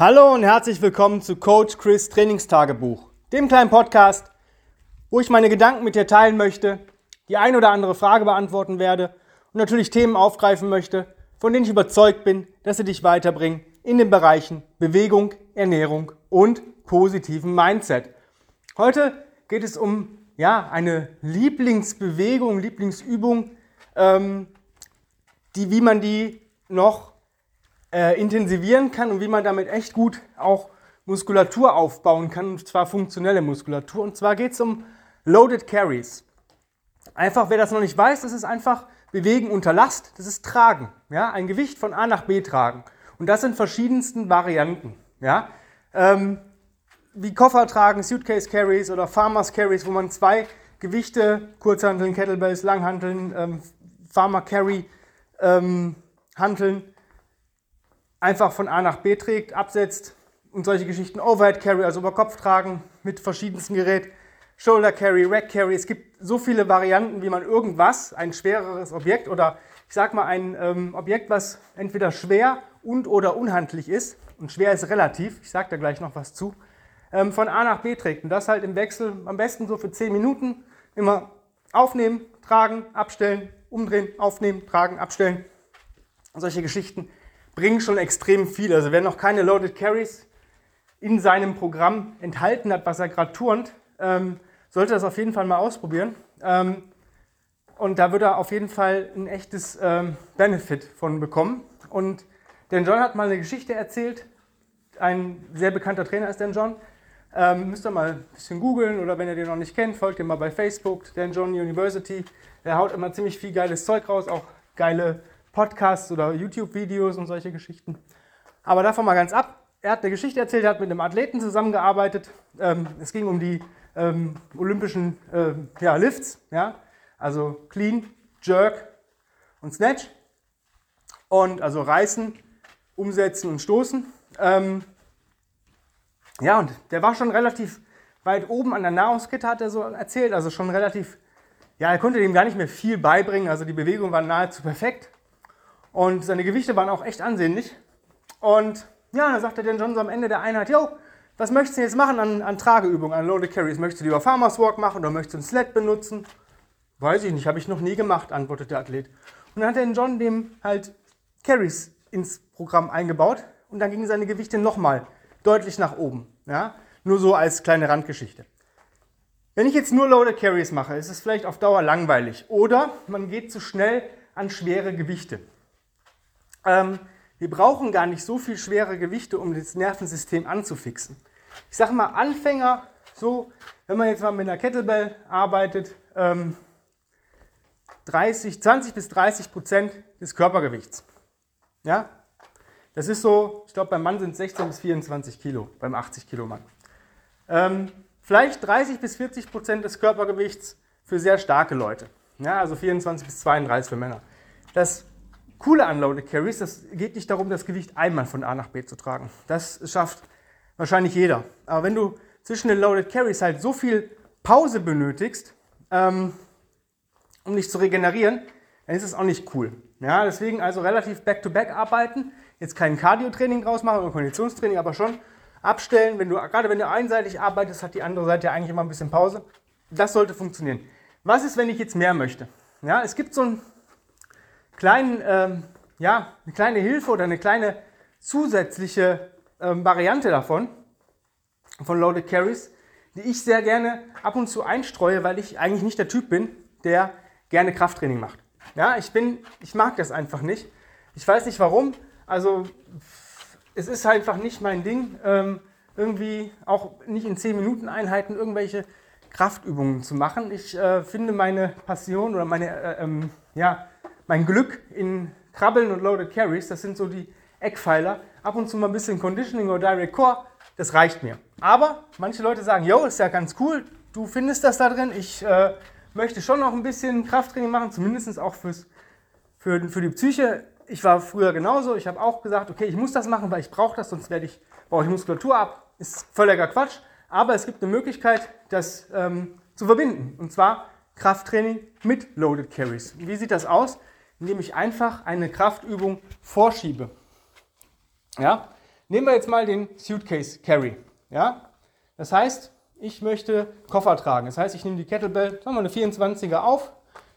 Hallo und herzlich willkommen zu Coach Chris Trainingstagebuch, dem kleinen Podcast, wo ich meine Gedanken mit dir teilen möchte, die ein oder andere Frage beantworten werde und natürlich Themen aufgreifen möchte, von denen ich überzeugt bin, dass sie dich weiterbringen in den Bereichen Bewegung, Ernährung und positiven Mindset. Heute geht es um ja, eine Lieblingsbewegung, Lieblingsübung, ähm, die, wie man die noch äh, intensivieren kann und wie man damit echt gut auch Muskulatur aufbauen kann, und zwar funktionelle Muskulatur. Und zwar geht es um Loaded Carries. Einfach, wer das noch nicht weiß, das ist einfach Bewegen unter Last, das ist Tragen. Ja? Ein Gewicht von A nach B tragen. Und das in verschiedensten Varianten. Ja? Ähm, wie Koffer tragen, Suitcase Carries oder Farmers Carries, wo man zwei Gewichte, Kurzhanteln, Kettlebells, Langhanteln, ähm, Farmer Carry, ähm, Hanteln einfach von A nach B trägt, absetzt und solche Geschichten. Overhead Carry, also über Kopf tragen mit verschiedensten Geräten. Shoulder Carry, Rack Carry. Es gibt so viele Varianten, wie man irgendwas, ein schwereres Objekt oder ich sag mal ein ähm, Objekt, was entweder schwer und oder unhandlich ist. Und schwer ist relativ, ich sage da gleich noch was zu, ähm, von A nach B trägt. Und das halt im Wechsel am besten so für 10 Minuten. Immer aufnehmen, tragen, abstellen, umdrehen, aufnehmen, tragen, abstellen. Und solche Geschichten bringen schon extrem viel. Also wer noch keine Loaded Carries in seinem Programm enthalten hat, was er gerade turnt, ähm, sollte das auf jeden Fall mal ausprobieren. Ähm, und da wird er auf jeden Fall ein echtes ähm, Benefit von bekommen. Und Dan John hat mal eine Geschichte erzählt. Ein sehr bekannter Trainer ist Dan John. Ähm, müsst ihr mal ein bisschen googeln oder wenn ihr den noch nicht kennt, folgt ihm mal bei Facebook, Dan John University. Er haut immer ziemlich viel geiles Zeug raus, auch geile Podcasts oder YouTube-Videos und solche Geschichten. Aber davon mal ganz ab. Er hat eine Geschichte erzählt, er hat mit einem Athleten zusammengearbeitet. Ähm, es ging um die ähm, olympischen äh, ja, Lifts, ja? also Clean, Jerk und Snatch. Und also reißen, umsetzen und stoßen. Ähm, ja, und der war schon relativ weit oben an der Nahrungskette, hat er so erzählt. Also schon relativ, ja, er konnte dem gar nicht mehr viel beibringen. Also die Bewegung war nahezu perfekt. Und seine Gewichte waren auch echt ansehnlich. Und ja, dann sagte dann John so am Ende der Einheit, yo, was möchtest du jetzt machen an, an Trageübungen, an Loaded Carries? Möchtest du lieber Farmers Walk machen oder möchtest du einen Sled benutzen? Weiß ich nicht, habe ich noch nie gemacht, antwortet der Athlet. Und dann hat dann John dem halt Carries ins Programm eingebaut und dann gingen seine Gewichte nochmal deutlich nach oben. Ja? Nur so als kleine Randgeschichte. Wenn ich jetzt nur Loaded Carries mache, ist es vielleicht auf Dauer langweilig. Oder man geht zu schnell an schwere Gewichte. Ähm, wir brauchen gar nicht so viel schwere Gewichte, um das Nervensystem anzufixen. Ich sage mal, Anfänger, so, wenn man jetzt mal mit einer Kettlebell arbeitet, ähm, 30, 20 bis 30 Prozent des Körpergewichts. Ja? Das ist so, ich glaube, beim Mann sind es 16 bis 24 Kilo, beim 80 Kilo Mann. Ähm, vielleicht 30 bis 40 Prozent des Körpergewichts für sehr starke Leute. Ja, also 24 bis 32 für Männer. Das Coole an Loaded Carries, das geht nicht darum, das Gewicht einmal von A nach B zu tragen. Das schafft wahrscheinlich jeder. Aber wenn du zwischen den Loaded Carries halt so viel Pause benötigst, ähm, um dich zu regenerieren, dann ist es auch nicht cool. Ja, deswegen also relativ back-to-back -back arbeiten. Jetzt kein Cardio-Training draus machen oder Konditionstraining, aber schon abstellen. Wenn du, gerade wenn du einseitig arbeitest, hat die andere Seite ja eigentlich immer ein bisschen Pause. Das sollte funktionieren. Was ist, wenn ich jetzt mehr möchte? Ja, es gibt so ein kleinen, ähm, ja, eine kleine Hilfe oder eine kleine zusätzliche ähm, Variante davon, von Loaded Carries, die ich sehr gerne ab und zu einstreue, weil ich eigentlich nicht der Typ bin, der gerne Krafttraining macht. Ja, ich bin, ich mag das einfach nicht. Ich weiß nicht warum. Also es ist einfach nicht mein Ding, ähm, irgendwie auch nicht in 10 Minuten Einheiten irgendwelche Kraftübungen zu machen. Ich äh, finde meine Passion oder meine äh, ähm, ja, mein Glück in Krabbeln und Loaded Carries, das sind so die Eckpfeiler. Ab und zu mal ein bisschen Conditioning oder Direct Core, das reicht mir. Aber manche Leute sagen, yo, ist ja ganz cool, du findest das da drin. Ich äh, möchte schon noch ein bisschen Krafttraining machen, zumindest auch fürs, für, für die Psyche. Ich war früher genauso. Ich habe auch gesagt, okay, ich muss das machen, weil ich brauche das, sonst werde ich, baue ich Muskulatur ab. Ist völliger Quatsch. Aber es gibt eine Möglichkeit, das ähm, zu verbinden. Und zwar Krafttraining mit Loaded Carries. Wie sieht das aus? Indem ich einfach eine Kraftöbung vorschiebe. Ja? Nehmen wir jetzt mal den Suitcase Carry. Ja? Das heißt, ich möchte Koffer tragen. Das heißt, ich nehme die Kettlebell, sagen wir eine 24er auf,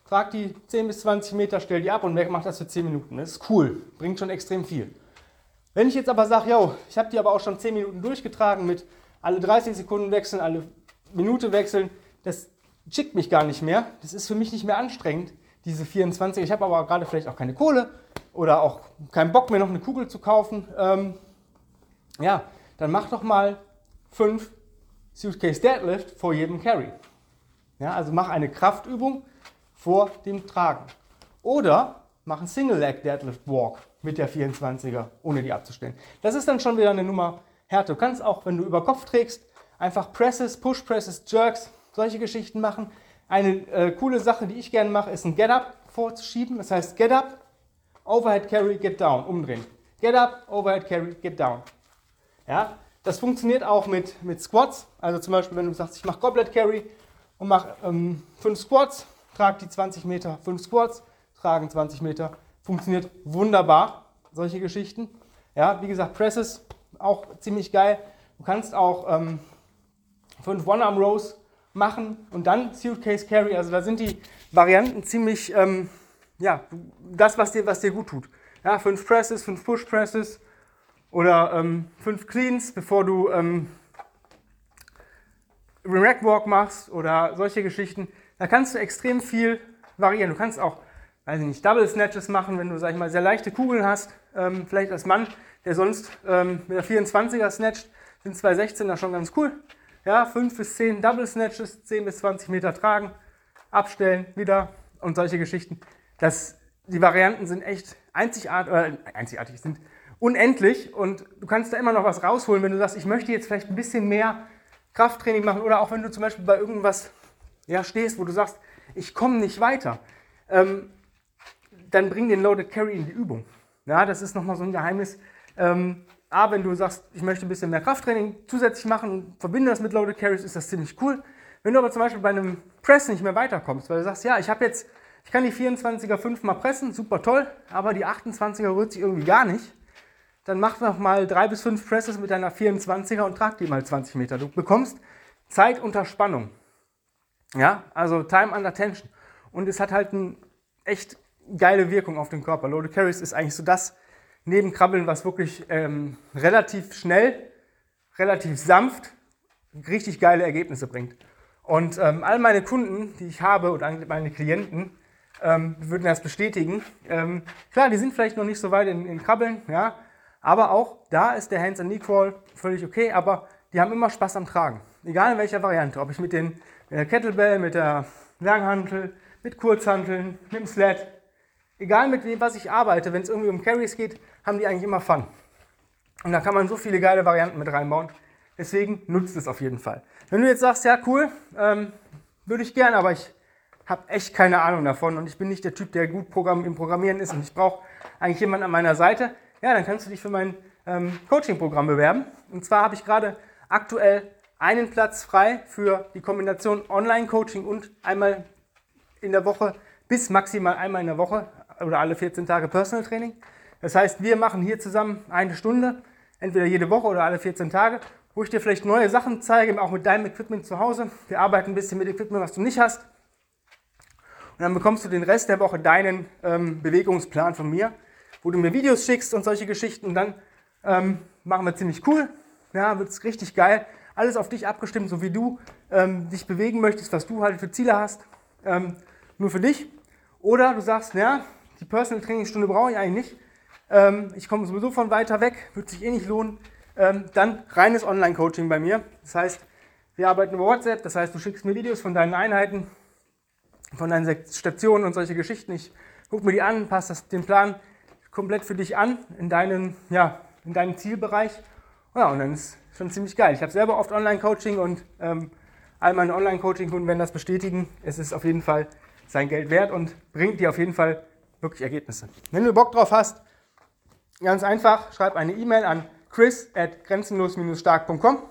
trage die 10 bis 20 Meter, stelle die ab und mache das für 10 Minuten. Das ist cool, bringt schon extrem viel. Wenn ich jetzt aber sage, yo, ich habe die aber auch schon 10 Minuten durchgetragen mit alle 30 Sekunden wechseln, alle Minute wechseln, das schickt mich gar nicht mehr. Das ist für mich nicht mehr anstrengend, diese 24. Ich habe aber gerade vielleicht auch keine Kohle oder auch keinen Bock mehr, noch eine Kugel zu kaufen. Ähm, ja, dann mach doch mal 5 Suitcase Deadlift vor jedem Carry. Ja, also mach eine Kraftübung vor dem Tragen. Oder mach einen Single Leg Deadlift Walk mit der 24er, ohne die abzustellen. Das ist dann schon wieder eine Nummer härter. Du kannst auch, wenn du über Kopf trägst, einfach Presses, Push Presses, Jerks, solche Geschichten machen. Eine äh, coole Sache, die ich gerne mache, ist ein Get Up vorzuschieben. Das heißt Get Up, Overhead Carry, Get Down, umdrehen. Get Up, Overhead Carry, Get Down. Ja, das funktioniert auch mit, mit Squats. Also zum Beispiel, wenn du sagst, ich mache Goblet Carry und mache 5 ähm, Squats, trage die 20 Meter, 5 Squats, tragen 20 Meter. Funktioniert wunderbar, solche Geschichten. Ja, wie gesagt, Presses auch ziemlich geil. Du kannst auch ähm, fünf One-Arm-Rows machen und dann Suitcase Carry. Also da sind die Varianten ziemlich, ähm, ja, das, was dir, was dir gut tut. Ja, fünf Presses, fünf Push Presses oder ähm, fünf Cleans, bevor du ähm, Rack Walk machst oder solche Geschichten. Da kannst du extrem viel variieren. Du kannst auch, weiß ich nicht, Double Snatches machen, wenn du, sag ich mal, sehr leichte Kugeln hast. Ähm, vielleicht als Mann, der sonst ähm, mit der 24er snatcht, sind 216er schon ganz cool. Ja, 5 bis 10 Double Snatches, 10 bis 20 Meter tragen, abstellen, wieder und solche Geschichten. Das, die Varianten sind echt einzigartig, äh, einzigartig, sind unendlich und du kannst da immer noch was rausholen, wenn du sagst, ich möchte jetzt vielleicht ein bisschen mehr Krafttraining machen oder auch wenn du zum Beispiel bei irgendwas ja, stehst, wo du sagst, ich komme nicht weiter, ähm, dann bring den Loaded Carry in die Übung. Ja, das ist nochmal so ein Geheimnis. Ähm, A, wenn du sagst, ich möchte ein bisschen mehr Krafttraining zusätzlich machen und verbinde das mit Loaded Carries, ist das ziemlich cool. Wenn du aber zum Beispiel bei einem Press nicht mehr weiterkommst, weil du sagst, ja, ich habe jetzt, ich kann die 24er fünfmal pressen, super toll, aber die 28er rührt sich irgendwie gar nicht, dann mach noch mal drei bis fünf Presses mit deiner 24er und trag die mal 20 Meter. Du bekommst Zeit unter Spannung. Ja, also Time under Tension. Und es hat halt eine echt geile Wirkung auf den Körper. Loaded Carries ist eigentlich so das, neben Krabbeln, was wirklich ähm, relativ schnell, relativ sanft, richtig geile Ergebnisse bringt. Und ähm, all meine Kunden, die ich habe oder meine Klienten, ähm, würden das bestätigen. Ähm, klar, die sind vielleicht noch nicht so weit in, in Krabbeln, ja, aber auch da ist der Hands-and-Knee-Crawl völlig okay, aber die haben immer Spaß am Tragen. Egal in welcher Variante, ob ich mit, den, mit der Kettlebell, mit der Langhantel, mit Kurzhanteln, mit dem Sled, egal mit dem, was ich arbeite, wenn es irgendwie um Carries geht, haben die eigentlich immer Fun. Und da kann man so viele geile Varianten mit reinbauen. Deswegen nutzt es auf jeden Fall. Wenn du jetzt sagst, ja cool, ähm, würde ich gern, aber ich habe echt keine Ahnung davon und ich bin nicht der Typ, der gut Programm, im Programmieren ist und ich brauche eigentlich jemanden an meiner Seite, ja, dann kannst du dich für mein ähm, Coaching-Programm bewerben. Und zwar habe ich gerade aktuell einen Platz frei für die Kombination Online-Coaching und einmal in der Woche bis maximal einmal in der Woche oder alle 14 Tage Personal Training. Das heißt, wir machen hier zusammen eine Stunde, entweder jede Woche oder alle 14 Tage, wo ich dir vielleicht neue Sachen zeige, auch mit deinem Equipment zu Hause. Wir arbeiten ein bisschen mit Equipment, was du nicht hast. Und dann bekommst du den Rest der Woche deinen ähm, Bewegungsplan von mir, wo du mir Videos schickst und solche Geschichten. Und dann ähm, machen wir ziemlich cool. Ja, wird es richtig geil. Alles auf dich abgestimmt, so wie du ähm, dich bewegen möchtest, was du halt für Ziele hast. Ähm, nur für dich. Oder du sagst, ja, die Personal Trainingstunde brauche ich eigentlich nicht. Ähm, ich komme sowieso von weiter weg, wird sich eh nicht lohnen. Ähm, dann reines Online-Coaching bei mir. Das heißt, wir arbeiten über WhatsApp, das heißt, du schickst mir Videos von deinen Einheiten, von deinen Stationen und solche Geschichten. Ich gucke mir die an, passe das, den Plan komplett für dich an in deinen, ja, in deinen Zielbereich. Ja, und dann ist schon ziemlich geil. Ich habe selber oft Online-Coaching und ähm, all meine Online-Coaching-Kunden werden das bestätigen. Es ist auf jeden Fall sein Geld wert und bringt dir auf jeden Fall wirklich Ergebnisse. Wenn du Bock drauf hast, Ganz einfach, schreib eine E-Mail an chris at grenzenlos-stark.com.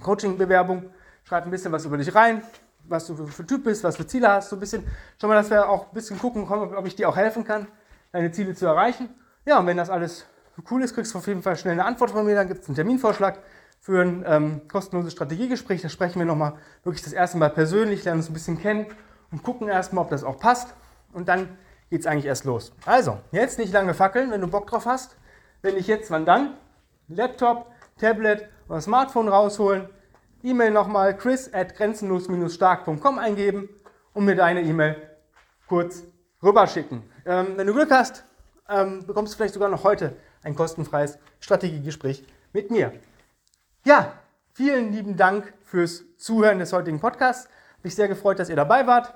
Coaching-Bewerbung, schreib ein bisschen was über dich rein, was du für, Typ bist, was für Ziele hast, so ein bisschen. Schau mal, dass wir auch ein bisschen gucken, ob ich dir auch helfen kann, deine Ziele zu erreichen. Ja, und wenn das alles cool ist, kriegst du auf jeden Fall schnell eine Antwort von mir. Dann gibt es einen Terminvorschlag für ein ähm, kostenloses Strategiegespräch. Da sprechen wir nochmal wirklich das erste Mal persönlich, lernen uns ein bisschen kennen und gucken erstmal, ob das auch passt. Und dann geht es eigentlich erst los. Also, jetzt nicht lange fackeln, wenn du Bock drauf hast. Wenn nicht jetzt, wann dann? Laptop, Tablet oder Smartphone rausholen. E-Mail nochmal chris at grenzenlos-stark.com eingeben und mir deine E-Mail kurz rüberschicken. Ähm, wenn du Glück hast, ähm, bekommst du vielleicht sogar noch heute ein kostenfreies Strategiegespräch mit mir. Ja, vielen lieben Dank fürs Zuhören des heutigen Podcasts. Mich sehr gefreut, dass ihr dabei wart.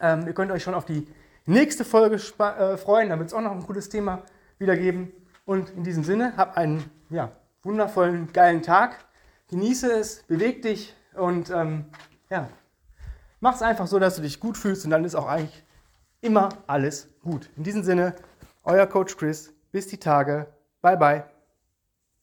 Ähm, ihr könnt euch schon auf die nächste Folge äh, freuen. Da wird es auch noch ein cooles Thema wieder geben. Und in diesem Sinne, hab einen ja, wundervollen, geilen Tag. Genieße es, beweg dich und ähm, ja, mach es einfach so, dass du dich gut fühlst und dann ist auch eigentlich immer alles gut. In diesem Sinne, euer Coach Chris. Bis die Tage. Bye bye.